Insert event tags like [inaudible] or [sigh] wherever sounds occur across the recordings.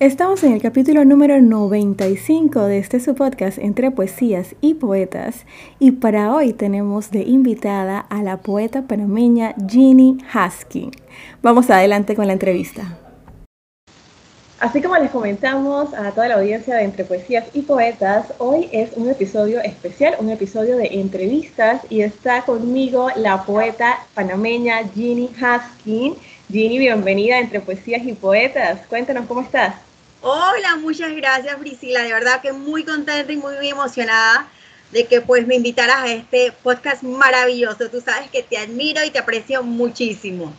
Estamos en el capítulo número 95 de este su podcast entre poesías y poetas y para hoy tenemos de invitada a la poeta panameña Ginny Haskin. Vamos adelante con la entrevista. Así como les comentamos a toda la audiencia de Entre Poesías y Poetas, hoy es un episodio especial, un episodio de entrevistas y está conmigo la poeta panameña Ginny Haskin. Ginny, bienvenida a Entre Poesías y Poetas. Cuéntanos cómo estás. Hola, muchas gracias Priscila, de verdad que muy contenta y muy, muy emocionada de que pues me invitaras a este podcast maravilloso. Tú sabes que te admiro y te aprecio muchísimo.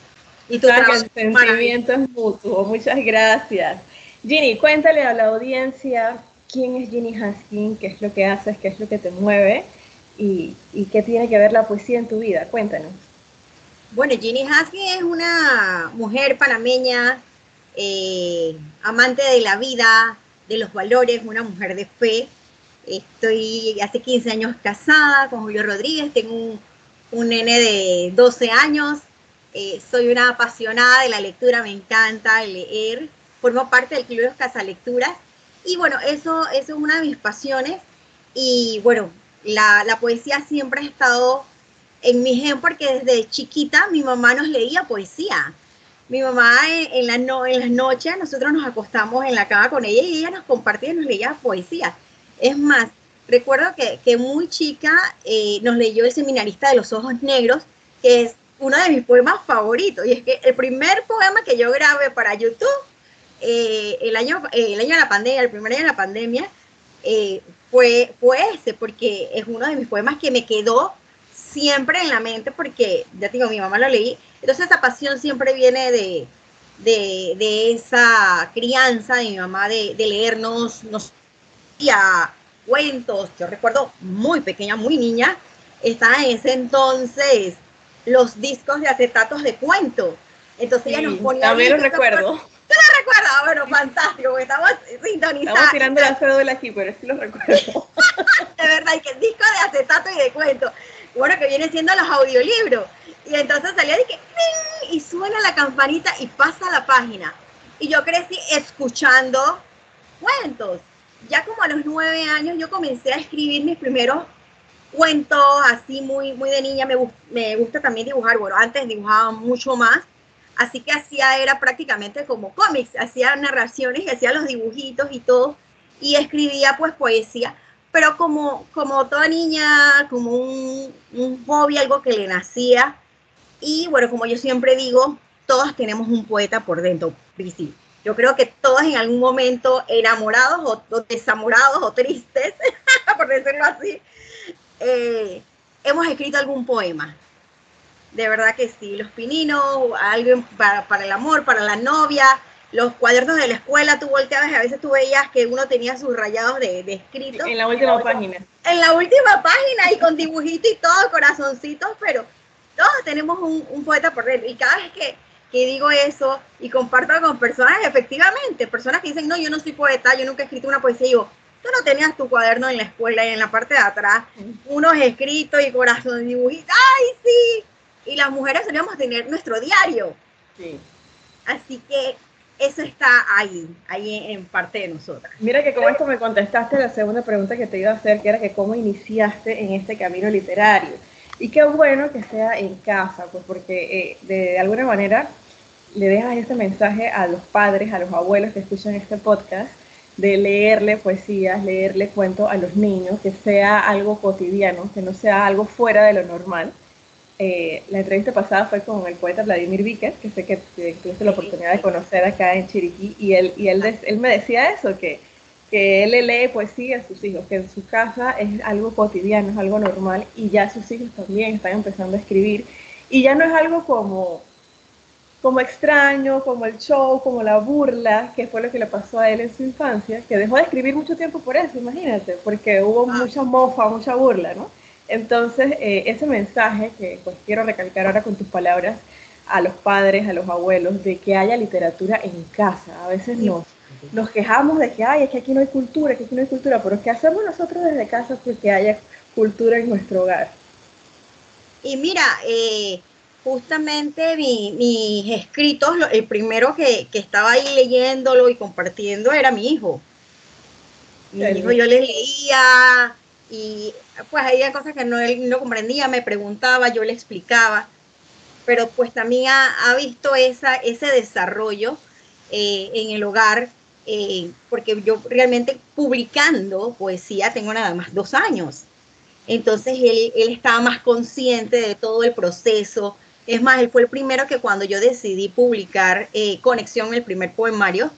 Y tu trabajo el sentimiento es mutuo. Muchas gracias. Ginny, cuéntale a la audiencia quién es Ginny Haskin, qué es lo que haces, qué es lo que te mueve y, qué tiene que ver la poesía en tu vida. Cuéntanos. Bueno, Ginny Haskin es una mujer panameña, eh, amante de la vida, de los valores, una mujer de fe. Estoy hace 15 años casada con Julio Rodríguez, tengo un, un nene de 12 años, eh, soy una apasionada de la lectura, me encanta leer formo parte del Club de Casa Lecturas y bueno, eso, eso es una de mis pasiones y bueno, la, la poesía siempre ha estado en mi gen porque desde chiquita mi mamá nos leía poesía. Mi mamá en, la no, en las noches nosotros nos acostamos en la cama con ella y ella nos compartía nos leía poesía. Es más, recuerdo que, que muy chica eh, nos leyó El Seminarista de los Ojos Negros, que es uno de mis poemas favoritos. Y es que el primer poema que yo grabé para YouTube eh, el, año, eh, el año de la pandemia, el primer año de la pandemia, eh, fue, fue ese, porque es uno de mis poemas que me quedó siempre en la mente, porque ya digo, mi mamá lo leí, entonces esa pasión siempre viene de, de, esa crianza de mi mamá de, de leernos nos, cuentos, yo recuerdo muy pequeña, muy niña, estaba en ese entonces los discos de acetatos de cuento. Entonces ella nos ponía. También lo recuerdo. ¿Tú lo recuerdas? Ah, bueno, fantástico, estamos sintonizados. Estamos tirando la cédula aquí, pero sí lo recuerdo. [laughs] de verdad, y que el disco de acetato y de cuento. Bueno, que viene siendo los audiolibros. Y entonces salía de que y suena la campanita y pasa la página. Y yo crecí escuchando cuentos. Ya como a los nueve años yo comencé a escribir mis primeros cuentos así muy, muy de niña. Me, me gusta también dibujar. Bueno, antes dibujaba mucho más Así que hacía, era prácticamente como cómics, hacía narraciones y hacía los dibujitos y todo, y escribía pues poesía, pero como, como toda niña, como un, un hobby, algo que le nacía. Y bueno, como yo siempre digo, todos tenemos un poeta por dentro, Yo creo que todos en algún momento enamorados o, desamorados o tristes, [laughs] por decirlo así, eh, hemos escrito algún poema de verdad que sí, los pininos, algo para, para, el amor, para la novia, los cuadernos de la escuela, tú volteabas y a veces tú veías que uno tenía sus rayados de, de escritos. En la última página. En la última página y con dibujitos y todo, corazoncitos, pero todos tenemos un, un poeta por dentro. Y cada vez que, que digo eso y comparto con personas, efectivamente, personas que dicen, no, yo no soy poeta, yo nunca he escrito una poesía, y digo, tú no tenías tu cuaderno en la escuela y en la parte de atrás, unos escritos y corazón dibujitos, ¡ay, sí! y las mujeres solíamos tener nuestro diario. Sí. Así que eso está ahí, ahí en parte de nosotras. Mira que con esto me contestaste la segunda pregunta que te iba a hacer, que era que cómo iniciaste en este camino literario. Y qué bueno que sea en casa, pues porque eh, de, alguna manera le dejas este mensaje a los padres, a los abuelos que escuchan este podcast, de leerle poesías, leerle cuentos a los niños, que sea algo cotidiano, que no sea algo fuera de lo normal eh, la entrevista pasada fue con el poeta Vladimir Víquez, que sé que, tuviste la oportunidad de conocer acá en Chiriquí, y él, y él, él me decía eso, que, que él le lee poesía a sus hijos, que en su casa es algo cotidiano, es algo normal, y ya sus hijos también están empezando a escribir, y ya no es algo como como extraño, como el show, como la burla, que fue lo que le pasó a él en su infancia, que dejó de escribir mucho tiempo por eso, imagínate, porque hubo ah. mucha mofa, mucha burla, ¿no? Entonces, eh, ese mensaje que pues, quiero recalcar ahora con tus palabras a los padres, a los abuelos, de que haya literatura en casa. A veces nos, nos quejamos de que, ay, es que aquí no hay cultura, que aquí no hay cultura, pero ¿qué hacemos nosotros desde casa porque haya cultura en nuestro hogar? Y mira, eh, justamente mis escritos, el primero que, estaba ahí leyéndolo y compartiendo era mi hijo. Mi hijo yo le leía y pues había cosas que no, él no comprendía, me preguntaba, yo le explicaba, pero pues también ha, visto esa, ese desarrollo eh, en el hogar, eh, porque yo realmente publicando poesía tengo nada más dos años. Entonces él, él estaba más consciente de todo el proceso, es más, él fue el primero que cuando yo decidí publicar eh, Conexión, el primer poemario,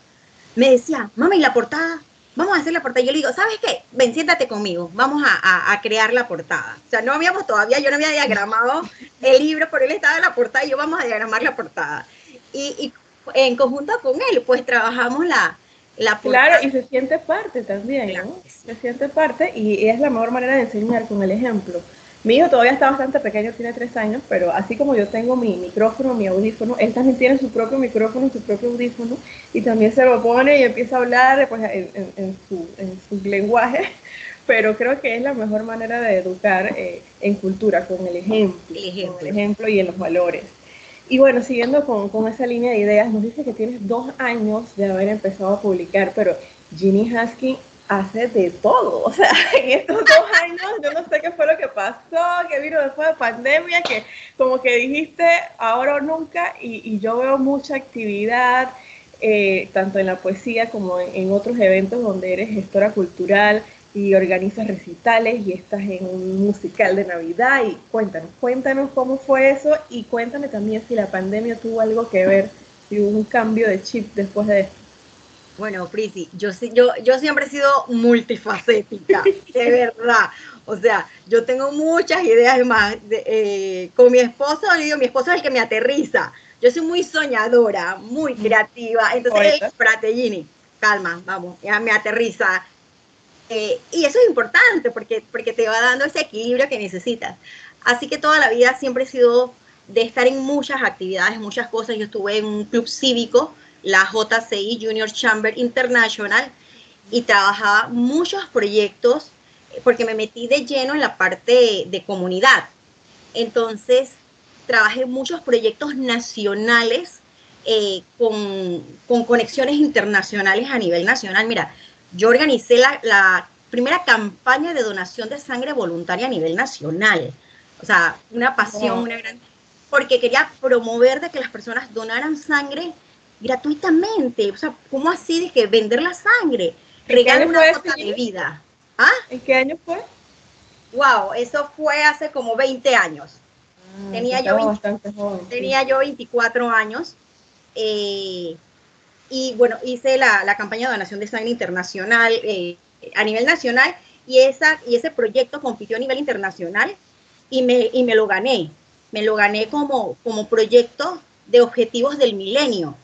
me decía, mami, la portada, vamos a hacer la portada. Y yo le digo, ¿sabes qué? Ven, siéntate conmigo, vamos a, crear la portada. O sea, no habíamos todavía, yo no había diagramado el libro, pero él estaba en la portada y yo vamos a diagramar la portada. Y, en conjunto con él, pues trabajamos la, la portada. Claro, y se siente parte también, ¿no? Se siente parte y es la mejor manera de enseñar con el ejemplo. Mi hijo todavía está bastante pequeño, tiene tres años, pero así como yo tengo mi micrófono, mi audífono, él también tiene su propio micrófono, su propio audífono, y también se lo pone y empieza a hablar pues, en, su, lenguaje, [laughs] pero creo que es la mejor manera de educar eh, en cultura, con el ejemplo, el ejemplo. y en los valores. Y bueno, siguiendo con, con, esa línea de ideas, nos dice que tienes dos años de haber empezado a publicar, pero Ginny Husky hace de todo. O sea, [laughs] en estos dos años yo no sé qué fue lo que pasó, que vino después de pandemia, que como que dijiste ahora o nunca, y, yo veo mucha actividad, eh, tanto en la poesía como en, otros eventos donde eres gestora cultural y organizas recitales y estás en un musical de Navidad. Y cuéntanos, cuéntanos cómo fue eso y cuéntame también si la pandemia tuvo algo que ver, si hubo un cambio de chip después de. Bueno, Prisi, yo, yo, yo siempre he sido multifacética, [laughs] de verdad. O sea, yo tengo muchas ideas más. Eh, con mi esposo, le digo, mi esposo es el que me aterriza. Yo soy muy soñadora, muy creativa. Entonces, él, calma, vamos, ya me aterriza. Eh, y eso es importante porque, porque te va dando ese equilibrio que necesitas. Así que toda la vida siempre he sido de estar en muchas actividades, muchas cosas. Yo estuve en un club cívico la JCI Junior Chamber International y trabajaba muchos proyectos porque me metí de lleno en la parte de, comunidad. Entonces, trabajé muchos proyectos nacionales eh, con, conexiones internacionales a nivel nacional. Mira, yo organicé la, la, primera campaña de donación de sangre voluntaria a nivel nacional. O sea, una pasión, una gran... Porque quería promover de que las personas donaran sangre gratuitamente. O sea, ¿cómo así de que vender la sangre? Regalar una gota de vida. ¿Ah? ¿En qué año fue? Wow, eso fue hace como 20 años. Ah, tenía, yo tenía yo 24 años. Eh, y bueno, hice la, la, campaña de donación de sangre internacional eh, a nivel nacional y, esa, y ese proyecto compitió a nivel internacional y me, y me lo gané. Me lo gané como, como proyecto de objetivos del milenio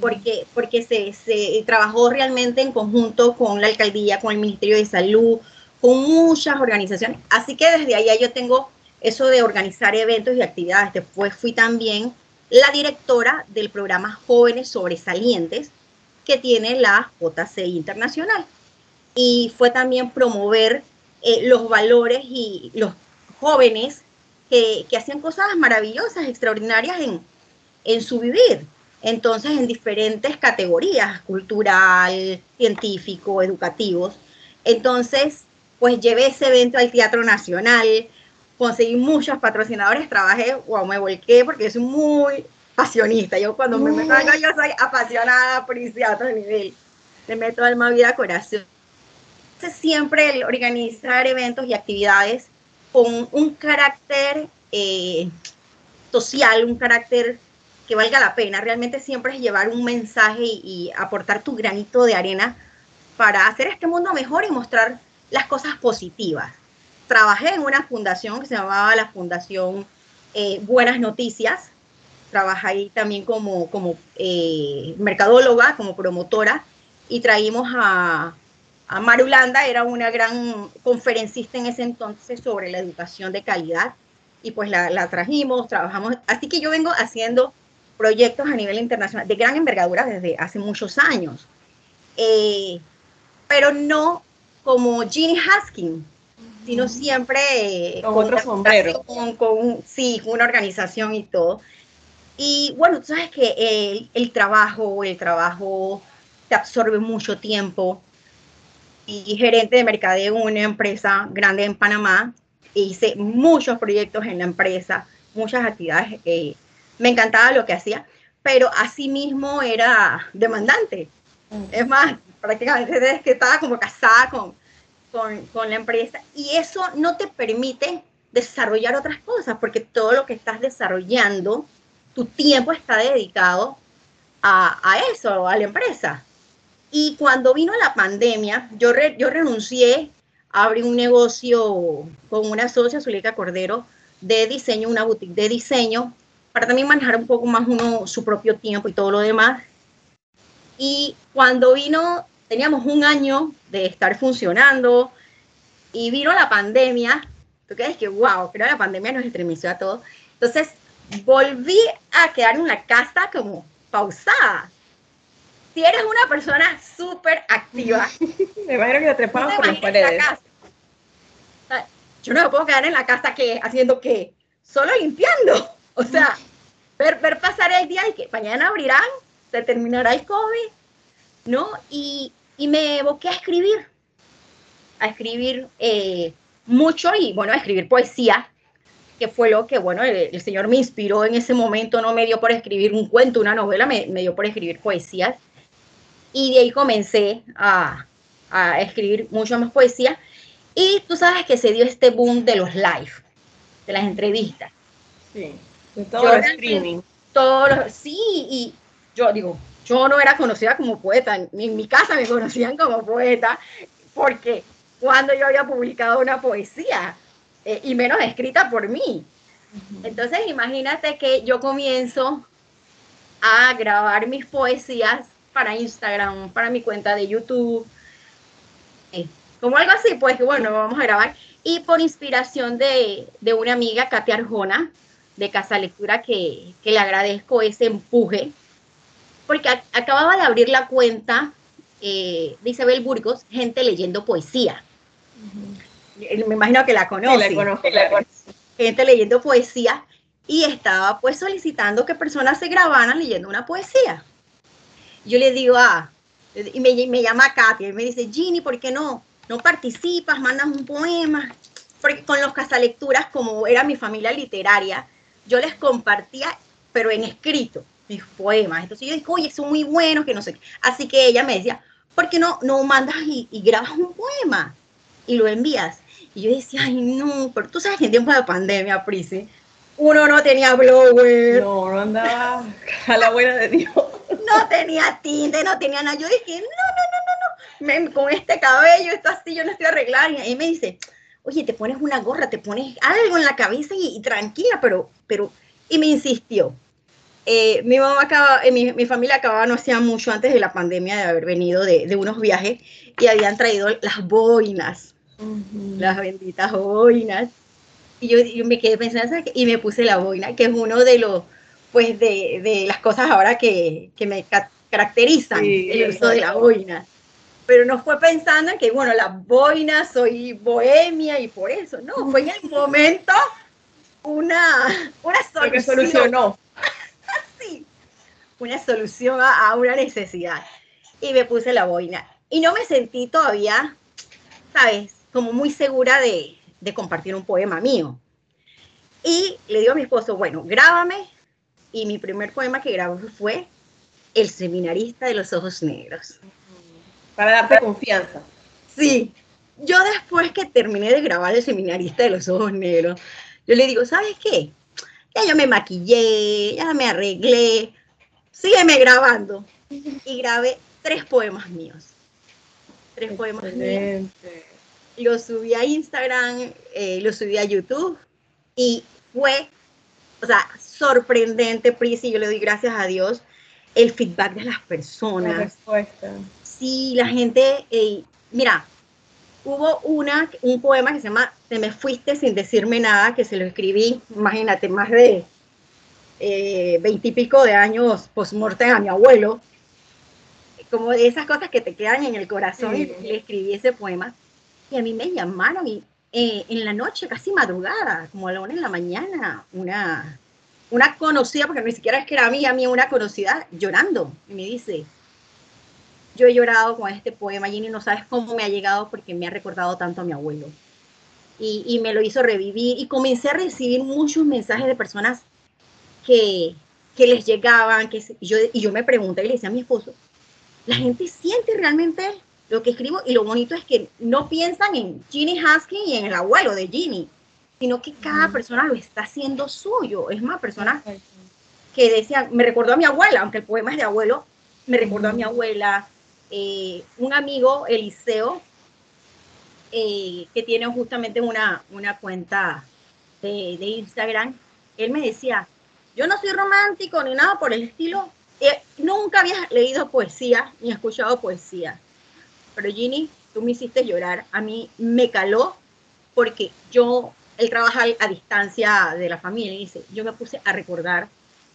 porque, porque se, se, trabajó realmente en conjunto con la alcaldía, con el Ministerio de Salud, con muchas organizaciones. Así que desde allá yo tengo eso de organizar eventos y actividades. Después fui también la directora del programa Jóvenes Sobresalientes que tiene la JCI Internacional. Y fue también promover eh, los valores y los jóvenes que, que hacían cosas maravillosas, extraordinarias en, en su vivir entonces en diferentes categorías, cultural, científico, educativos. Entonces, pues llevé ese evento al Teatro Nacional, conseguí muchos patrocinadores, trabajé, wow, me volqué porque soy muy pasionista. Yo cuando me meto algo, yo soy apasionada por ese otro nivel. Le meto alma, vida, corazón. Entonces, siempre el organizar eventos y actividades con un carácter eh, social, un carácter que valga la pena. Realmente siempre es llevar un mensaje y, aportar tu granito de arena para hacer este mundo mejor y mostrar las cosas positivas. Trabajé en una fundación que se llamaba la Fundación eh, Buenas Noticias. trabajé también como, como eh, mercadóloga, como promotora, y traímos a, a Marulanda, era una gran conferencista en ese entonces sobre la educación de calidad, y pues la, la trajimos, trabajamos, así que yo vengo haciendo proyectos a nivel internacional de gran envergadura desde hace muchos años, eh, pero no como Ginny Haskin, sino siempre con, otro sombrero. Con, sí, con una organización y todo. Y bueno, tú sabes que el, el trabajo, el trabajo te absorbe mucho tiempo. Y gerente de mercadeo en una empresa grande en Panamá, hice muchos proyectos en la empresa, muchas actividades. Eh, me encantaba lo que hacía, pero asimismo era demandante. Mm. Es más, prácticamente desde que estaba como casada con, con, con, la empresa y eso no te permite desarrollar otras cosas porque todo lo que estás desarrollando, tu tiempo está dedicado a, a eso, a la empresa. Y cuando vino la pandemia, yo, yo renuncié, abrí un negocio con una socia, Zuleika Cordero, de diseño, una boutique de diseño, para también manejar un poco más uno su propio tiempo y todo lo demás. Y cuando vino teníamos un año de estar funcionando y vino la pandemia. ¿Tú crees que, wow, pero la pandemia nos estremeció a todos? Entonces, volví a quedar en la casa como pausada. Si eres una persona súper activa, [laughs] me imagino que te trepas por las paredes. Yo no me puedo quedar en la casa que haciendo qué, solo limpiando. O sea, ver, ver pasar el día y que mañana abrirán, se terminará el COVID, ¿no? Y, y me evoqué a escribir, a escribir eh, mucho y bueno, a escribir poesía, que fue lo que, bueno, el, Señor me inspiró en ese momento, no me dio por escribir un cuento, una novela, me, dio por escribir poesías. Y de ahí comencé a, a escribir mucho más poesía. Y tú sabes que se dio este boom de los live, de las entrevistas. Sí, de todo el streaming. Todos sí, y yo digo, yo no era conocida como poeta, ni en mi casa me conocían como poeta, porque cuando yo había publicado una poesía, eh, y menos escrita por mí. Entonces imagínate que yo comienzo a grabar mis poesías para Instagram, para mi cuenta de YouTube, eh, como algo así, pues que bueno, vamos a grabar. Y por inspiración de, de una amiga, Katia Arjona, de Casa Lectura, que, que le agradezco ese empuje, porque acababa de abrir la cuenta eh, de Isabel Burgos, gente leyendo poesía. Me imagino que la conoce. la conozco, Gente leyendo poesía y estaba pues solicitando que personas se grabaran leyendo una poesía. Yo le digo, ah, y me, me llama Katia y me dice, Ginny, ¿por qué no, no participas, mandas un poema? Porque con los casalecturas, como era mi familia literaria, yo les compartía, pero en escrito mis poemas. Entonces yo dije, oye, son muy buenos, que no sé Así que ella me decía, ¿por qué no, no mandas y, grabas un poema y lo envías? Y yo decía, ay, no, pero tú sabes que en tiempo de pandemia, Prisi, uno no tenía blower. No, no andaba a la buena de Dios. No tenía tinte, no tenía nada. Yo dije, no, no, no, no, no. con este cabello, esto así, yo no estoy arreglada. Y me dice, oye, te pones una gorra, te pones algo en la cabeza y, y tranquila, pero, pero, y me insistió. Eh, mi mamá acaba, eh, mi, mi, familia acababa no hacía mucho antes de la pandemia de haber venido de, de unos viajes y habían traído las boinas, las benditas boinas. Y yo, yo, me quedé pensando y me puse la boina, que es uno de los, pues, de, de las cosas ahora que, que me caracterizan, el uso de la boina. Pero no fue pensando en que, bueno, la boina, soy bohemia y por eso, no, fue en el [laughs] momento una, una solución. que solucionó [laughs] una solución a, una necesidad. Y me puse la boina. Y no me sentí todavía, ¿sabes? Como muy segura de, de compartir un poema mío. Y le digo a mi esposo, bueno, grábame. Y mi primer poema que grabé fue El seminarista de los ojos negros. Para darte confianza. Sí. Yo después que terminé de grabar El seminarista de los ojos negros, yo le digo, ¿sabes qué? Ya yo me maquillé, ya me arreglé, sígueme grabando. Y grabé tres poemas míos. Tres poemas míos. Lo subí a Instagram, eh, lo subí a YouTube y fue, o sea, sorprendente, Prisi, yo le doy gracias a Dios, el feedback de las personas. La respuesta. Sí, la gente, mira, hubo una, un poema que se llama Te me fuiste sin decirme nada, que se lo escribí, imagínate, más de eh, veintipico de años post-mortem a mi abuelo, como de esas cosas que te quedan en el corazón, y le escribí ese poema, y a mí me llamaron y eh, en la noche, casi madrugada, como a la una de la mañana, una, una conocida, porque ni siquiera es que era mía, mí una conocida, llorando, y me dice, yo he llorado con este poema, Ginny, no sabes cómo me ha llegado porque me ha recordado tanto a mi abuelo. Y, y me lo hizo revivir y comencé a recibir muchos mensajes de personas que, que les llegaban, que yo, y yo me pregunté y le decía a mi esposo, la gente siente realmente lo que escribo y lo bonito es que no piensan en Ginny Husky y en el abuelo de Ginny, sino que cada persona lo está haciendo suyo. Es más, personas que decían, me recordó a mi abuela, aunque el poema es de abuelo, me recordó a mi abuela, eh, un amigo, Eliseo, eh, que tiene justamente una, una cuenta de, Instagram, él me decía, yo no soy romántico ni nada por el estilo, eh, nunca había leído poesía ni escuchado poesía, pero Ginny, tú me hiciste llorar, a mí me caló porque yo, él trabaja a distancia de la familia, y dice, yo me puse a recordar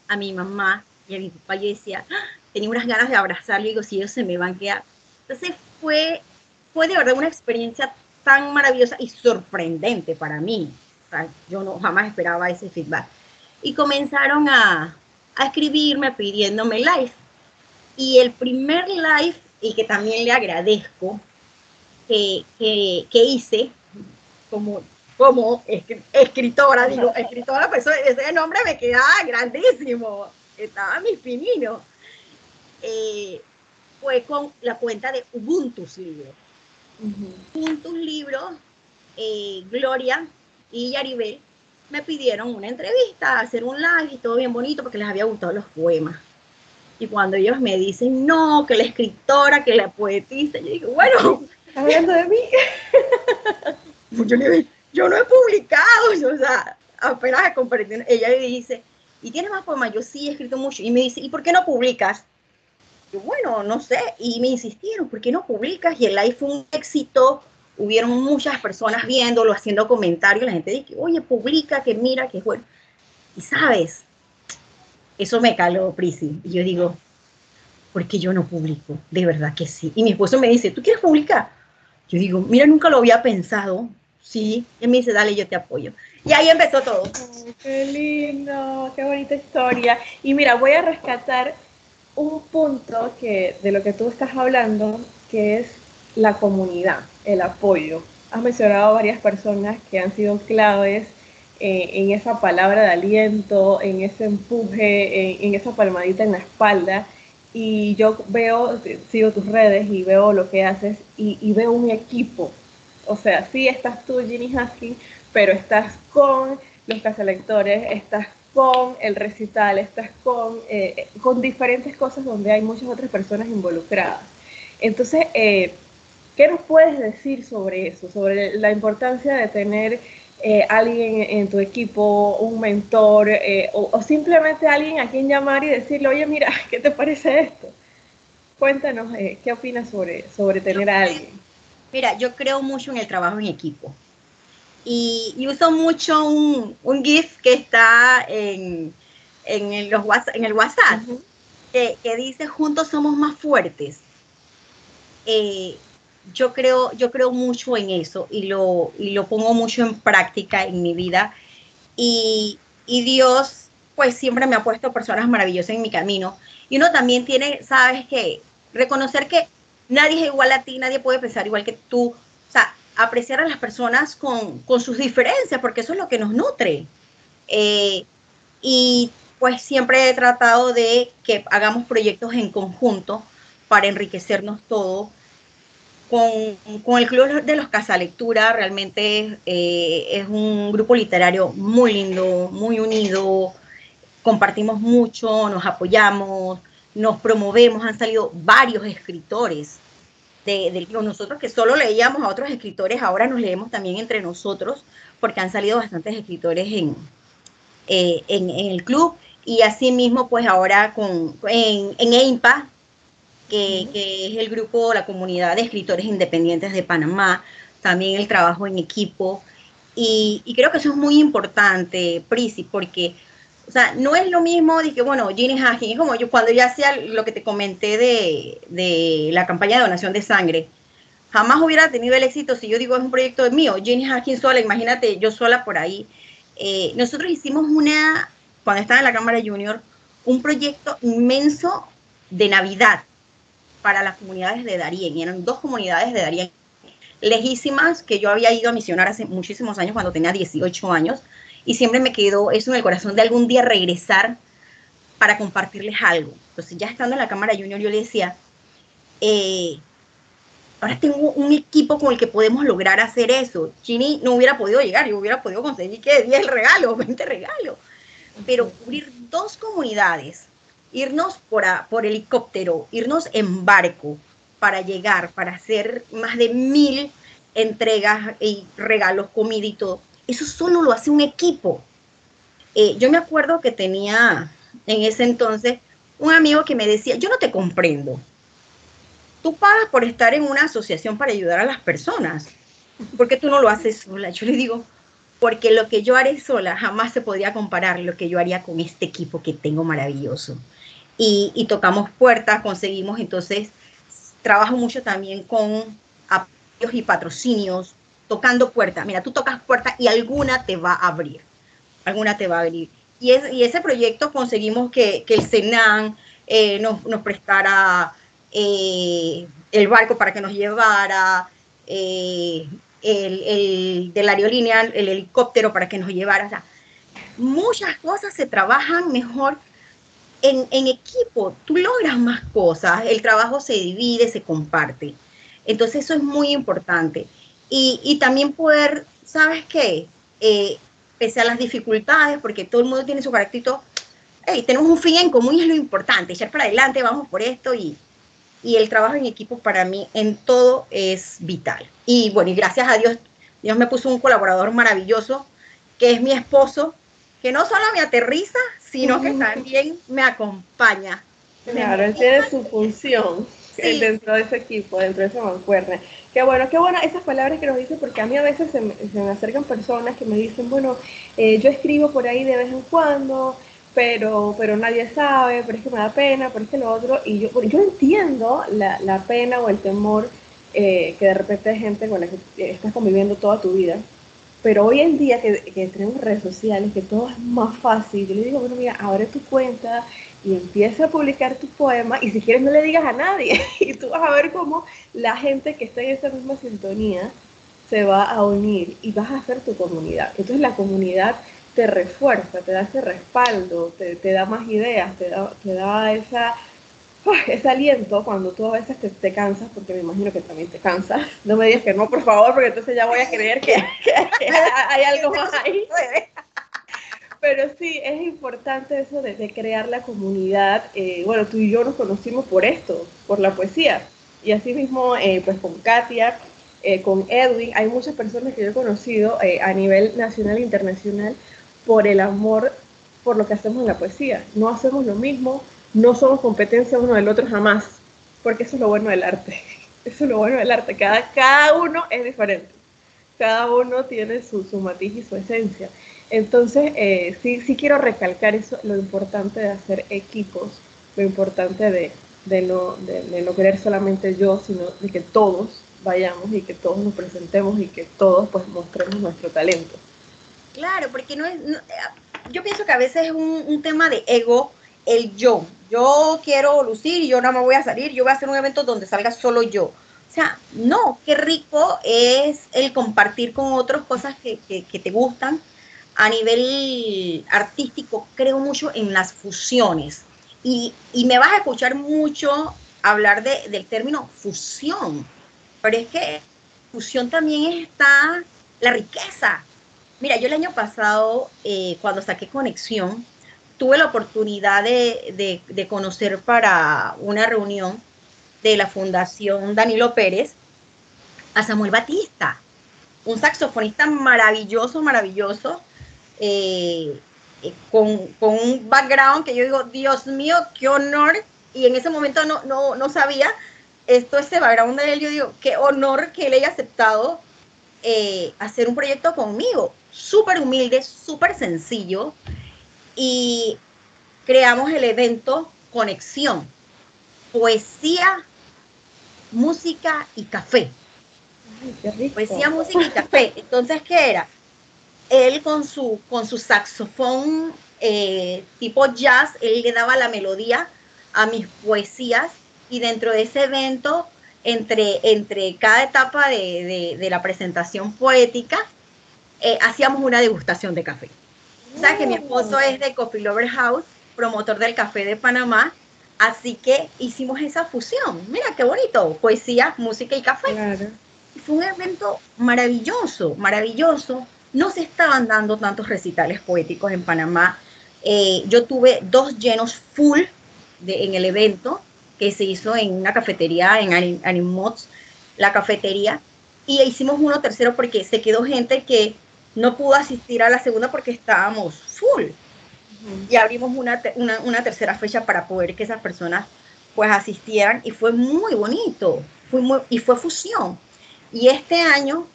a mi mamá y a mi papá y decía, tenía unas ganas de abrazarlo y digo, si ellos se me van a quedar. Entonces fue, fue de verdad una experiencia tan maravillosa y sorprendente para mí. yo no jamás esperaba ese feedback. Y comenzaron a, a escribirme pidiéndome live. Y el primer live, y que también le agradezco, que, que, que hice como, como escritora, digo, [laughs] escritora, pues ese nombre me quedaba grandísimo, estaba mi pinino eh, fue con la cuenta de Ubuntu Libros. Ubuntu Libros, eh, Gloria y Yaribel me pidieron una entrevista, hacer un live y todo bien bonito porque les había gustado los poemas. Y cuando ellos me dicen, no, que la escritora, que la poetisa, yo digo, bueno, [laughs] hablando de mí. [laughs] yo, yo no he publicado, o sea, apenas he compartido. Ella me dice, ¿y tienes más poemas? Yo sí he escrito mucho. Y me dice, ¿y por qué no publicas? Bueno, no sé, y me insistieron, ¿por qué no publicas? Y el live fue un éxito, hubieron muchas personas viéndolo, haciendo comentarios, la gente dice, oye, publica, que mira, que es bueno. Y sabes, eso me caló, Prisi. Y yo digo, ¿por qué yo no publico? De verdad que sí. Y mi esposo me dice, ¿tú quieres publicar? Yo digo, mira, nunca lo había pensado. Sí. Y él me dice, dale, yo te apoyo. Y ahí empezó todo. qué lindo, qué bonita historia. Y mira, voy a rescatar un punto que, de lo que tú estás hablando, que es la comunidad, el apoyo. Has mencionado varias personas que han sido claves eh, en esa palabra de aliento, en ese empuje, en, esa palmadita en la espalda. Y yo veo, sigo tus redes y veo lo que haces y, veo un equipo. O sea, sí estás tú, Ginny Husky, pero estás con los casalectores, estás con el recital, estás con, eh, con diferentes cosas donde hay muchas otras personas involucradas. Entonces, eh, ¿qué nos puedes decir sobre eso? Sobre la importancia de tener eh, alguien en tu equipo, un mentor, o, simplemente alguien a quien llamar y decirle, oye, mira, [laughs] ¿qué te parece esto? Cuéntanos, ¿qué opinas sobre, sobre tener a alguien? Mira, yo creo mucho en el trabajo en equipo y, uso mucho un, un, GIF que está en, en, los, en el WhatsApp, que, dice, juntos somos más fuertes. Eh, yo, creo, yo creo mucho en eso y lo, y lo pongo mucho en práctica en mi vida. Y, y Dios, pues siempre me ha puesto personas maravillosas en mi camino. Y uno también tiene, sabes que, reconocer que nadie es igual a ti, nadie puede pensar igual que tú. Apreciar a las personas con, sus diferencias, porque eso es lo que nos nutre. Eh, y pues siempre he tratado de que hagamos proyectos en conjunto para enriquecernos todos. Con, el Club de los Casa Lectura realmente eh, es un grupo literario muy lindo, muy unido, compartimos mucho, nos apoyamos, nos promovemos, han salido varios escritores de, nosotros que solo leíamos a otros escritores, ahora nos leemos también entre nosotros, porque han salido bastantes escritores en, eh, en, el club. Y asimismo pues ahora con, en, en EIMPA, que, que, es el grupo, la comunidad de escritores independientes de Panamá, también el trabajo en equipo. Y, y creo que eso es muy importante, Prisi, porque o sea, no es lo mismo que, bueno, Ginny Hacking, es como yo cuando yo hacía lo que te comenté de, de, la campaña de donación de sangre, jamás hubiera tenido el éxito si yo digo es un proyecto mío, Ginny Hacking sola, imagínate, yo sola por ahí. Eh, nosotros hicimos una, cuando estaba en la Cámara Junior, un proyecto inmenso de Navidad para las comunidades de Darien, y eran dos comunidades de Darien lejísimas que yo había ido a misionar hace muchísimos años, cuando tenía 18 años, y siempre me quedó eso en el corazón de algún día regresar para compartirles algo. Entonces ya estando en la Cámara Junior yo le decía, eh, ahora tengo un equipo con el que podemos lograr hacer eso. Chini no hubiera podido llegar, yo hubiera podido conseguir que 10 regalos, [laughs] 20 regalos, pero cubrir dos comunidades, irnos por, por helicóptero, irnos en barco para llegar, para hacer más de mil entregas y regalos, comida y todo, eso solo lo hace un equipo. Eh, yo me acuerdo que tenía en ese entonces un amigo que me decía, yo no te comprendo. Tú pagas por estar en una asociación para ayudar a las personas. ¿Por qué tú no lo haces sola? Yo le digo, porque lo que yo haré sola jamás se podría comparar lo que yo haría con este equipo que tengo maravilloso. Y, y tocamos puertas, conseguimos entonces, trabajo mucho también con apoyos y patrocinios, tocando puertas. Mira, tú tocas puertas y alguna te va a abrir. Alguna te va a abrir. Y, es, y ese proyecto conseguimos que, el Senan eh, nos, prestara eh, el barco para que nos llevara, eh, el, el, de la aerolínea, el helicóptero para que nos llevara. Muchas cosas se trabajan mejor en, equipo. Tú logras más cosas, el trabajo se divide, se comparte. Entonces eso es muy importante. Y, y también poder, ¿sabes qué? Eh, pese a las dificultades, porque todo el mundo tiene su caracterito, hey, tenemos un fin en común y es lo importante, echar para adelante, vamos por esto y, y el trabajo en equipo para mí en todo es vital. Y bueno, y gracias a Dios, Dios me puso un colaborador maravilloso, que es mi esposo, que no solo me aterriza, sino que también me acompaña. Claro, él tiene su función dentro de ese equipo, dentro de esa mancuerna. Qué bueno, qué bueno esas palabras que nos dice, porque a mí a veces se me, se me acercan personas que me dicen, bueno, eh, yo escribo por ahí de vez en cuando, pero, pero nadie sabe, pero es que me da pena, pero es que lo otro, y yo, yo entiendo la, la pena o el temor eh, que de repente hay gente con la que estás conviviendo toda tu vida, pero hoy en día que, que, tenemos redes sociales, que todo es más fácil, yo le digo, bueno, mira, abre tu cuenta y empieza a publicar tu poema y si quieres no le digas a nadie [laughs] y tú vas a ver cómo la gente que está en esa misma sintonía se va a unir y vas a hacer tu comunidad. Entonces la comunidad te refuerza, te da ese respaldo, te, te da más ideas, te da, te da esa, ese aliento cuando tú a veces te, te, cansas, porque me imagino que también te cansas. No me digas que no, por favor, porque entonces ya voy a creer que, [laughs] que hay algo más ahí. [laughs] Pero sí, es importante eso de, crear la comunidad. Eh, bueno, tú y yo nos conocimos por esto, por la poesía. Y así mismo, eh, pues con Katia, eh, con Edwin, hay muchas personas que yo he conocido eh, a nivel nacional e internacional por el amor por lo que hacemos en la poesía. No hacemos lo mismo, no somos competencia uno del otro jamás, porque eso es lo bueno del arte. [laughs] Eso es lo bueno del arte. Cada, cada uno es diferente. Cada uno tiene su, su matiz y su esencia. Entonces, eh, sí, sí quiero recalcar eso, lo importante de hacer equipos, lo importante de, de, no, de, no querer solamente yo, sino de que todos vayamos y que todos nos presentemos y que todos pues mostremos nuestro talento. Claro, porque no es, no, yo pienso que a veces es un, tema de ego, el yo. Yo quiero lucir y yo no me voy a salir, yo voy a hacer un evento donde salga solo yo. O sea, no, qué rico es el compartir con otros cosas que, que te gustan, a nivel artístico creo mucho en las fusiones y, y me vas a escuchar mucho hablar de, del término fusión, pero es que fusión también está la riqueza. Mira, yo el año pasado, eh, cuando saqué Conexión, tuve la oportunidad de, de, de, conocer para una reunión de la Fundación Danilo Pérez a Samuel Batista, un saxofonista maravilloso, maravilloso, eh, eh, con, con, un background que yo digo, Dios mío, qué honor, y en ese momento no, no, no sabía esto, ese background de él, yo digo, qué honor que él haya aceptado eh, hacer un proyecto conmigo, súper humilde, súper sencillo, y creamos el evento Conexión, poesía, música y café. Poesía, música y café. Entonces, ¿qué era? Él con su, con su saxofón eh, tipo jazz, él le daba la melodía a mis poesías y dentro de ese evento, entre, entre cada etapa de, la presentación poética, eh, hacíamos una degustación de café. O sea que mi esposo es de Coffee Lover House, promotor del café de Panamá, así que hicimos esa fusión. Mira qué bonito, poesía, música y café. Fue un evento maravilloso, maravilloso. No se estaban dando tantos recitales poéticos en Panamá. Eh, yo tuve dos llenos full de, en el evento que se hizo en una cafetería en Animots, la cafetería, y hicimos uno tercero porque se quedó gente que no pudo asistir a la segunda porque estábamos full. Y abrimos una, una, tercera fecha para poder que esas personas pues asistieran y fue muy bonito, fue muy, y fue fusión. Y este año,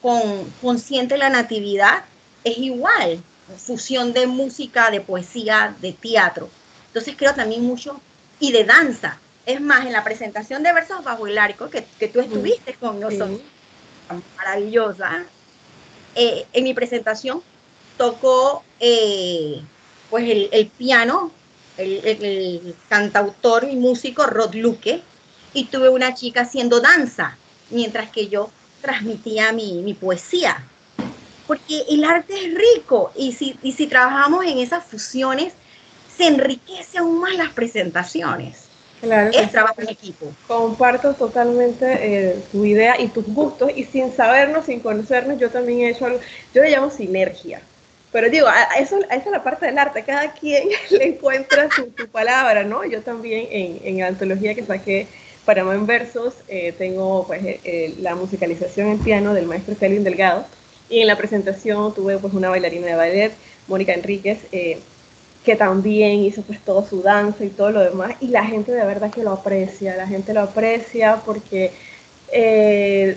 con Consciente la Natividad, es igual, fusión de música, de poesía, de teatro. Entonces creo también mucho, y de danza. Es más, en la presentación de Versos Bajo el Arco, que, que tú estuviste con nosotros, maravillosa, eh, en mi presentación tocó eh, pues el, piano, el, cantautor y músico Rod Luque, y tuve una chica haciendo danza, mientras que yo transmitía mi, mi poesía. Porque el arte es rico y si, y si trabajamos en esas fusiones, se enriquece aún más las presentaciones. Claro. Es trabajo en equipo. Comparto totalmente eh, tu idea y tus gustos y sin sabernos, sin conocernos, yo también he hecho algo, yo le llamo sinergia. Pero digo, a eso, esa es la parte del arte, cada quien [laughs] le encuentra su, palabra, ¿no? Yo también en, en antología que saqué para en Versos eh, tengo pues eh, la musicalización en piano del maestro Kelvin Delgado y en la presentación tuve pues una bailarina de ballet, Mónica Enríquez, que también hizo pues todo su danza y todo lo demás, y la gente de verdad que lo aprecia, la gente lo aprecia porque eh,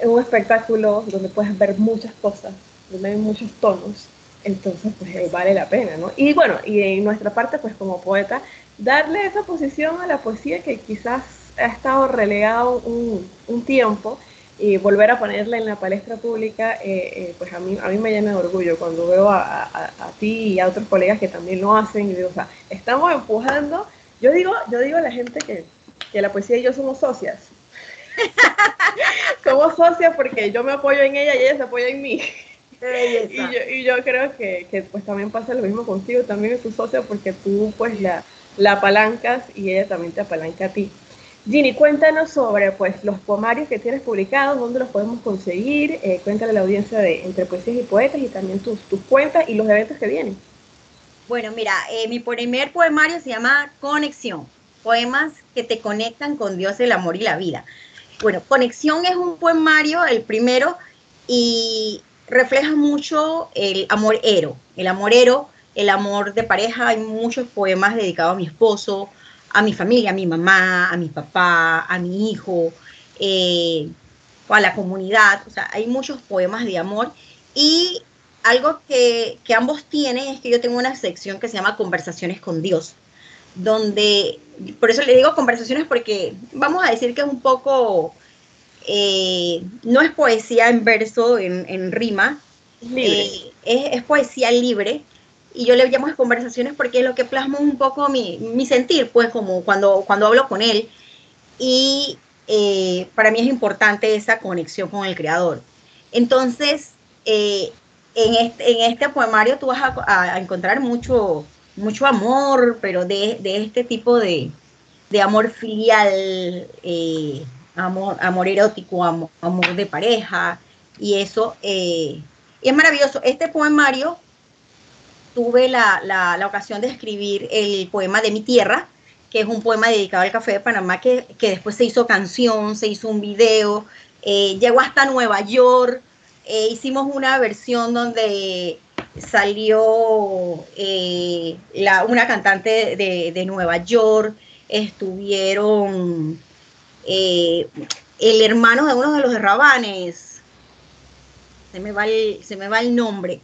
es un espectáculo donde puedes ver muchas cosas, donde hay muchos tonos, entonces pues eh, vale la pena, ¿no? Y bueno, y en nuestra parte pues como poeta, darle esa posición a la poesía que quizás ha estado relegado un, un tiempo, y volver a ponerla en la palestra pública, eh, eh, pues a mí, a mí me llena de orgullo cuando veo a, a, ti y a otros colegas que también lo hacen y digo, o sea, estamos empujando, yo digo, yo digo a la gente que, que la poesía y yo somos socias. [laughs] somos socias porque yo me apoyo en ella y ella se apoya en mí. [laughs] y, yo, y yo creo que, que, pues también pasa lo mismo contigo, también es tu socia porque tú pues la, la apalancas y ella también te apalanca a ti. Ginny, cuéntanos sobre pues, los poemarios que tienes publicados, dónde los podemos conseguir, eh, cuéntale a la audiencia de Entre Poesías y Poetas y también tus, tus cuentas y los eventos que vienen. Bueno, mira, eh, mi primer poemario se llama Conexión, poemas que te conectan con Dios, el amor y la vida. Bueno, Conexión es un poemario, el primero, y refleja mucho el amor ero, el amor ero, el amor de pareja. Hay muchos poemas dedicados a mi esposo, a mi familia, a mi mamá, a mi papá, a mi hijo, eh, a la comunidad. O sea, hay muchos poemas de amor y algo que, ambos tienen es que yo tengo una sección que se llama Conversaciones con Dios, donde, por eso le digo conversaciones porque vamos a decir que es un poco, eh, no es poesía en verso, en, rima, eh, es, es, poesía libre, y yo le llamo conversaciones porque es lo que plasma un poco mi, mi sentir, pues como cuando, cuando hablo con él. Y eh, para mí es importante esa conexión con el creador. Entonces, eh, en, este, en este poemario tú vas a, encontrar mucho, mucho amor, pero de, de este tipo de, de amor filial, eh, amor, amor erótico, amor, amor, de pareja, y eso es maravilloso. Este poemario tuve la, la, ocasión de escribir el poema de mi tierra, que es un poema dedicado al café de Panamá, que, que después se hizo canción, se hizo un video, eh, llegó hasta Nueva York, eh, hicimos una versión donde salió eh, la, una cantante de, Nueva York, estuvieron el hermano de uno de los Rabanes, se me, va el, se me va el nombre,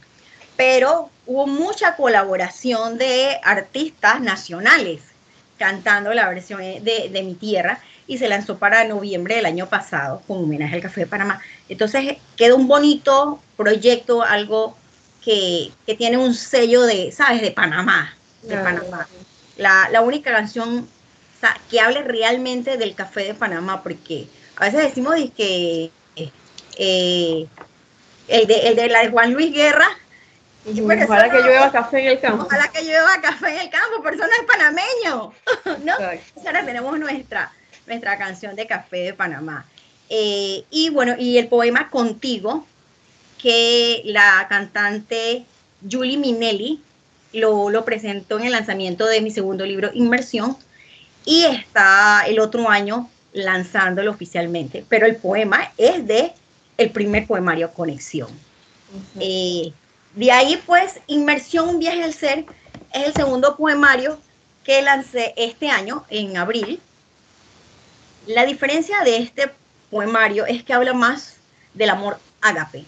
pero hubo mucha colaboración de artistas nacionales cantando la versión de, de Mi Tierra y se lanzó para noviembre del año pasado con homenaje al Café de Panamá. Entonces queda un bonito proyecto, algo que, tiene un sello de, ¿sabes? De Panamá. De Panamá. La, única canción que hable realmente del café de Panamá, porque a veces decimos que eh, el, de, el de la de Juan Luis Guerra. Ojalá que llueva café en el campo. Ojalá que llueva café en el campo, pero eso no es panameño. [laughs] ¿no? ahora tenemos nuestra, nuestra canción de café de Panamá. Eh, y bueno, y el poema Contigo, que la cantante Julie Minelli lo, lo, presentó en el lanzamiento de mi segundo libro, Inmersión, y está el otro año lanzándolo oficialmente. Pero el poema es de el primer poemario Conexión. Eh, de ahí, pues, Inmersión, un viaje al ser, es el segundo poemario que lancé este año, en abril. La diferencia de este poemario es que habla más del amor ágape,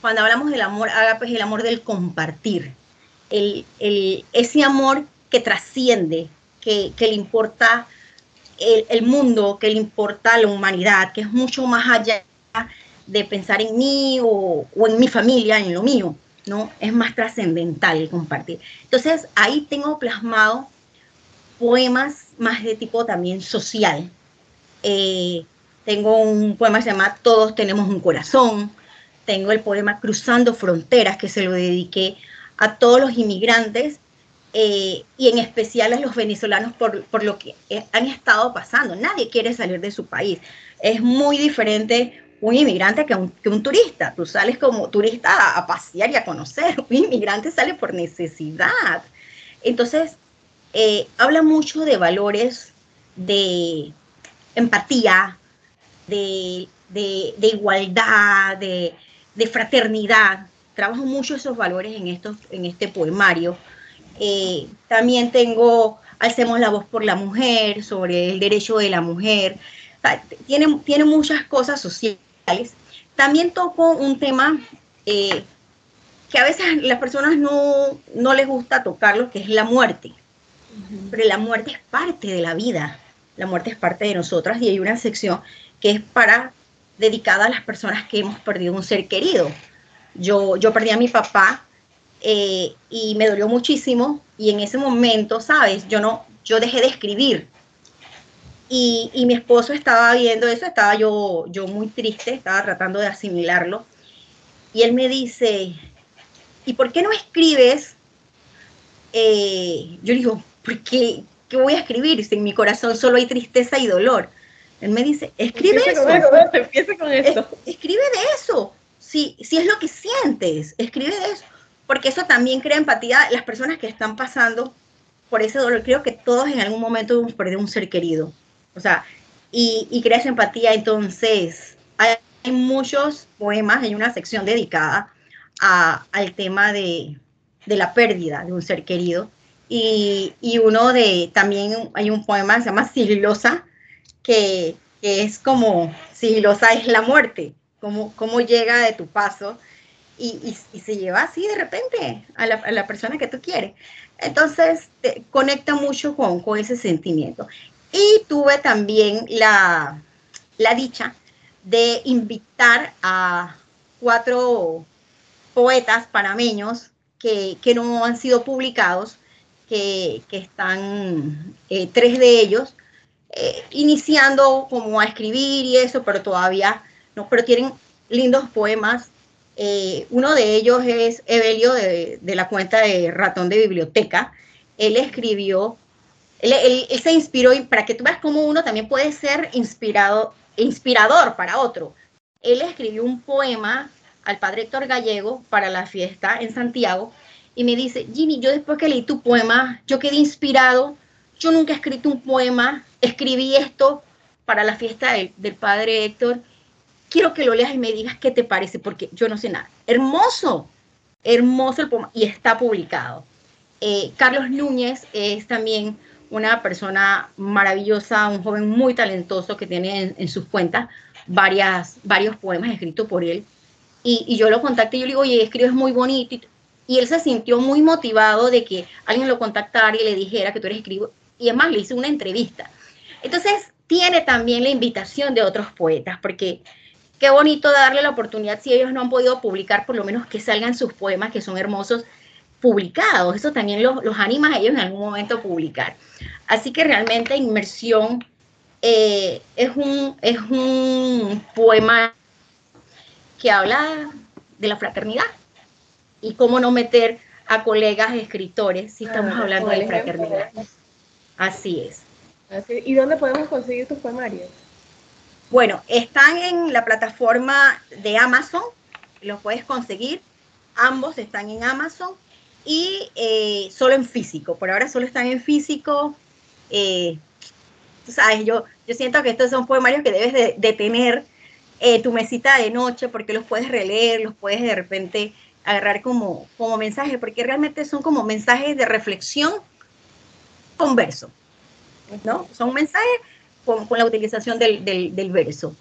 cuando hablamos del amor ágape es el amor del compartir, el, ese amor que trasciende, que, le importa el, mundo, que le importa la humanidad, que es mucho más allá de pensar en mí o, en mi familia, en lo mío, ¿no? Es más trascendental el compartir. Entonces ahí tengo plasmado poemas más de tipo también social. Eh, tengo un poema que se llama Todos tenemos un corazón, tengo el poema Cruzando Fronteras, que se lo dediqué a todos los inmigrantes eh, y en especial a los venezolanos por, por, lo que eh, han estado pasando. Nadie quiere salir de su país. Es muy diferente un inmigrante que un, que un turista. Tú sales como turista a, pasear y a conocer. [laughs] Un inmigrante sale por necesidad. Entonces, eh, habla mucho de valores de empatía, de, de, de igualdad, de, de fraternidad. Trabajo mucho esos valores en, estos, en este poemario. Eh, también tengo Alcemos la voz por la mujer, sobre el derecho de la mujer. tiene, tiene muchas cosas sociales. También toco un tema eh, que a veces las personas no, no les gusta tocarlo, que es la muerte. Pero la muerte es parte de la vida. La muerte es parte de nosotras y hay una sección que es para dedicada a las personas que hemos perdido un ser querido. Yo, yo perdí a mi papá eh, y me dolió muchísimo y en ese momento, ¿sabes? Yo no, yo dejé de escribir. Y, y, mi esposo estaba viendo eso, estaba yo, yo muy triste, estaba tratando de asimilarlo. Y él me dice, ¿y por qué no escribes? Eh, yo digo, ¿por qué? ¿Qué voy a escribir si en mi corazón solo hay tristeza y dolor? Él me dice, escribe eso. Con eso, escribe de eso. Si, si es lo que sientes, escribe de eso. Porque eso también crea empatía. Las personas que están pasando por ese dolor, creo que todos en algún momento hemos perdido un ser querido. O sea, y, y crea esa empatía. Entonces, hay, muchos poemas, hay una sección dedicada a, al tema de, de la pérdida de un ser querido. Y, y, uno de, también hay un poema que se llama Sigilosa, que, es como sigilosa es la muerte, cómo, cómo llega de tu paso y, se lleva así de repente a la, persona que tú quieres. Entonces, te conecta mucho con, con ese sentimiento. Y tuve también la, la dicha de invitar a cuatro poetas panameños que, que no han sido publicados, que, que están, eh, tres de ellos, eh, iniciando como a escribir y eso, pero todavía no, pero tienen lindos poemas. Eh, uno de ellos es Evelio de, la cuenta de Ratón de Biblioteca. Él escribió, él, se inspiró y para que tú veas cómo uno también puede ser inspirado, inspirador para otro. Él escribió un poema al padre Héctor Gallego para la fiesta en Santiago y me dice, Ginny, yo después que leí tu poema, yo quedé inspirado yo nunca he escrito un poema, escribí esto para la fiesta del, padre Héctor, quiero que lo leas y me digas qué te parece, porque yo no sé nada. Hermoso. hermoso el poema y está publicado. Eh, Carlos Núñez es también una persona maravillosa, un joven muy talentoso que tiene en, sus cuentas varias, varios poemas escritos por él. Y, yo lo contacté y le digo, oye, escribes muy bonito. Y, él se sintió muy motivado de que alguien lo contactara y le dijera que tú eres escribo. Y además le hice una entrevista. Entonces, tiene también la invitación de otros poetas, porque qué bonito darle la oportunidad, si ellos no han podido publicar, por lo menos que salgan sus poemas, que son hermosos, publicados. Eso también los, los anima a ellos en algún momento a publicar. Así que realmente Inmersión eh, es, un, es un poema que habla de la fraternidad y cómo no meter a colegas escritores si estamos ah, hablando de fraternidad. Así es. ¿Y dónde podemos conseguir tus poemarios? Bueno, están en la plataforma de Amazon, los puedes conseguir. Ambos están en Amazon y eh, solo en físico. Por ahora solo están en físico. Eh, tú sabes, yo, yo siento que estos son poemarios que debes de, tener eh, tu mesita de noche porque los puedes releer, los puedes de repente agarrar como, como mensajes, porque realmente son como mensajes de reflexión con verso, ¿no? Son mensajes con, la utilización del, del, verso.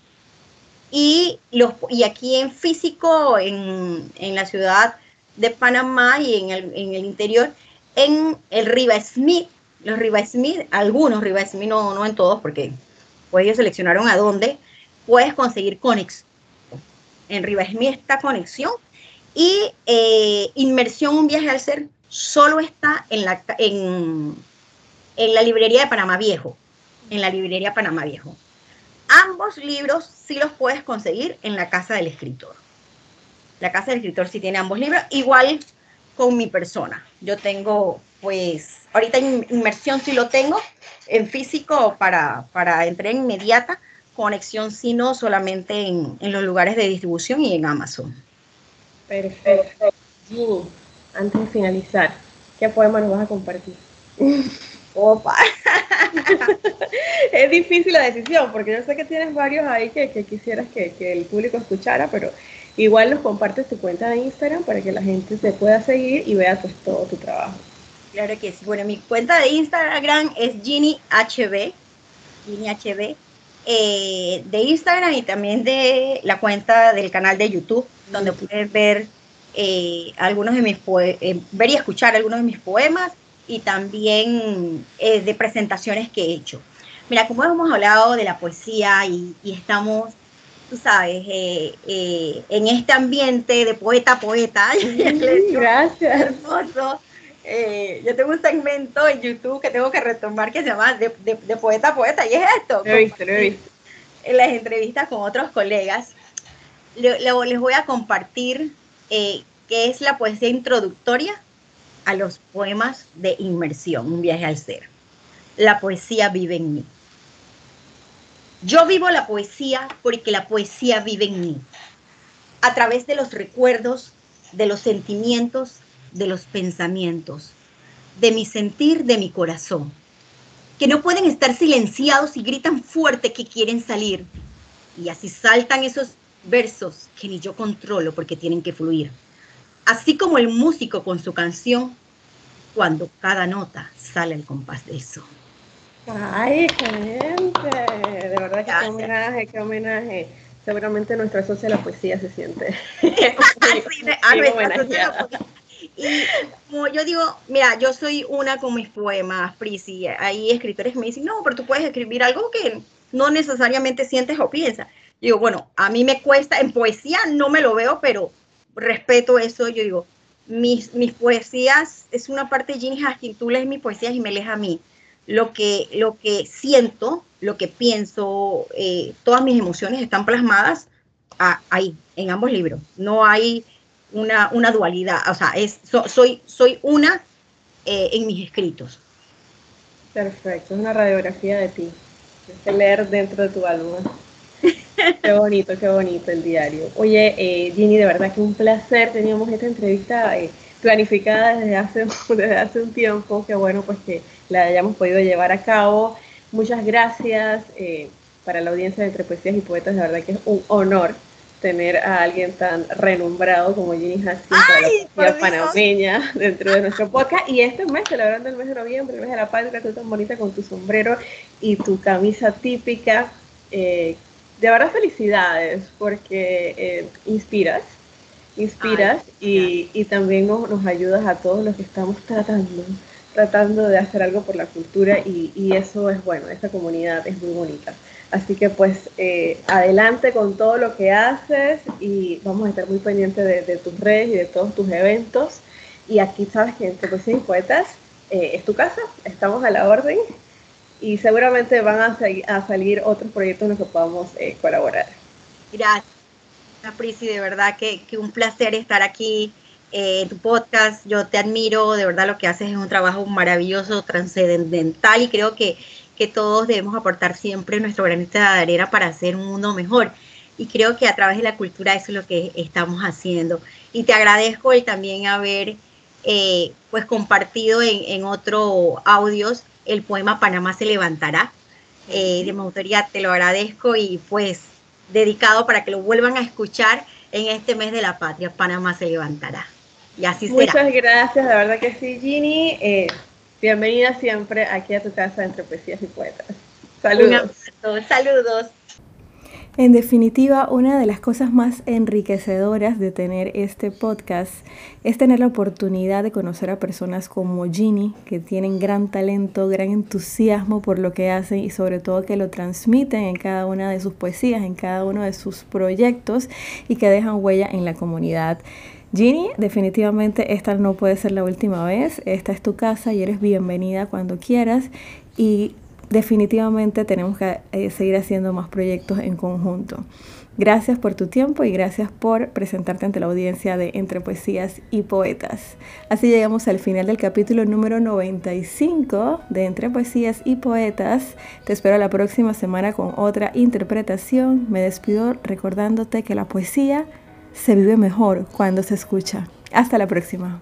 Y, los, y aquí en físico, en, en la ciudad de Panamá y en el, en el interior, en el Riva Smith, los Riva Smith, algunos Riva Smith, no, no en todos, porque pues ellos seleccionaron a dónde, puedes conseguir conexión. En Riva Smith está conexión y eh, Inmersión, un viaje al ser, solo está en la, en, en la librería de Panamá Viejo, en la librería Panamá Viejo. Ambos libros sí los puedes conseguir en la casa del escritor. La Casa del Escritor sí tiene ambos libros, igual con mi persona. Yo tengo, pues, ahorita en inmersión sí lo tengo, en físico para, para entrega inmediata, conexión sí no, solamente en, los lugares de distribución y en Amazon. Perfecto. Antes de finalizar, ¿qué poema nos vas a compartir? [laughs] Opa. [laughs] es difícil la decisión, porque yo sé que tienes varios ahí que, quisieras que, que, el público escuchara, pero Igual nos compartes tu cuenta de Instagram para que la gente te pueda seguir y vea pues todo tu trabajo. Claro que sí. Bueno, mi cuenta de Instagram es GinnyHB, GinnyHB, eh, de Instagram y también de la cuenta del canal de YouTube, donde puedes ver eh, algunos de mis eh, ver y escuchar algunos de mis poemas y también de presentaciones que he hecho. Mira, como hemos hablado de la poesía y, y estamos tú sabes, eh, eh, en este ambiente de poeta poeta. [laughs] Gracias. Hermoso. Eh, yo tengo un segmento en YouTube que tengo que retomar que se llama de, poeta poeta y es esto. Lo he visto, lo he visto. En las entrevistas con otros colegas, les voy a compartir qué es la poesía introductoria a los poemas de inmersión, un viaje al ser. La poesía vive en mí. Yo vivo la poesía porque la poesía vive en mí, a través de los recuerdos, de los sentimientos, de los pensamientos, de mi sentir, de mi corazón, que no pueden estar silenciados y gritan fuerte que quieren salir. Y así saltan esos versos que ni yo controlo porque tienen que fluir. Así como el músico con su canción, cuando cada nota sale al compás de eso. Ay, excelente. De verdad que qué homenaje, qué homenaje. Seguramente nuestra socia de la poesía se siente. [laughs] [laughs] y como yo digo, mira, yo soy una con mis poemas, Prisi. Hay escritores que me dicen, no, pero tú puedes escribir algo que no necesariamente sientes o piensas. Yo digo, bueno, a mí me cuesta, en poesía no me lo veo, pero respeto eso. Yo digo, mis, mis poesías es una parte de Ginny Haskin, tú lees mis poesías y me lees a mí lo que, lo que siento, lo que pienso, eh, todas mis emociones están plasmadas ahí, en ambos libros. No hay una, una dualidad, o sea, es, soy, soy una eh, en mis escritos. Perfecto, es una radiografía de ti, que leer dentro de tu álbum. [laughs] qué bonito, qué bonito el diario. Oye, eh, Ginny, de verdad que un placer. Teníamos esta entrevista planificada desde hace, [laughs] desde hace un tiempo. Qué bueno, pues que la hayamos podido llevar a cabo. Muchas gracias eh, para la audiencia de Entre Poesías y Poetas, de verdad que es un honor tener a alguien tan renombrado como Ginny Haskins para la panameña [laughs] dentro de nuestro podcast. Y este mes, celebrando el mes de noviembre, el mes de la patria, tú tan bonita con tu sombrero y tu camisa típica. Eh, de verdad felicidades porque eh, inspiras, inspiras y, y, también nos, nos, ayudas a todos los que estamos tratando, tratando de hacer algo por la cultura y, y eso es bueno, esta comunidad es muy bonita. Así que pues eh, adelante con todo lo que haces y vamos a estar muy pendientes de, tus redes y de todos tus eventos. Y aquí sabes que Entre Poesía y Poetas eh, es tu casa, estamos a la orden y seguramente van a, a salir otros proyectos en los que podamos eh, colaborar. Gracias, Prisi, de verdad que, que un placer estar aquí en tu podcast. Yo te admiro, de verdad lo que haces es un trabajo maravilloso, trascendental y creo que que todos debemos aportar siempre nuestro granito de arena para hacer un mundo mejor. Y creo que a través de la cultura eso es lo que estamos haciendo. Y te agradezco el también haber eh, pues compartido en, en otros audios el poema Panamá se levantará. Eh, de mi autoría te lo agradezco y pues dedicado para que lo vuelvan a escuchar en este mes de la patria, Panamá se levantará. Y así será. Muchas gracias, la verdad que sí, Ginny. Eh, Bienvenida siempre aquí a tu casa entre poesías y poetas. Saludos. Saludos. En definitiva, una de las cosas más enriquecedoras de tener este podcast es tener la oportunidad de conocer a personas como Ginny, que tienen gran talento, gran entusiasmo por lo que hacen y sobre todo que lo transmiten en cada una de sus poesías, en cada uno de sus proyectos y que dejan huella en la comunidad. Ginny, definitivamente esta no puede ser la última vez. Esta es tu casa y eres bienvenida cuando quieras. Y definitivamente tenemos que eh, seguir haciendo más proyectos en conjunto. Gracias por tu tiempo y gracias por presentarte ante la audiencia de Entre Poesías y Poetas. Así llegamos al final del capítulo número 95 de Entre Poesías y Poetas. Te espero la próxima semana con otra interpretación. Me despido recordándote que la poesía se vive mejor cuando se escucha. Hasta la próxima.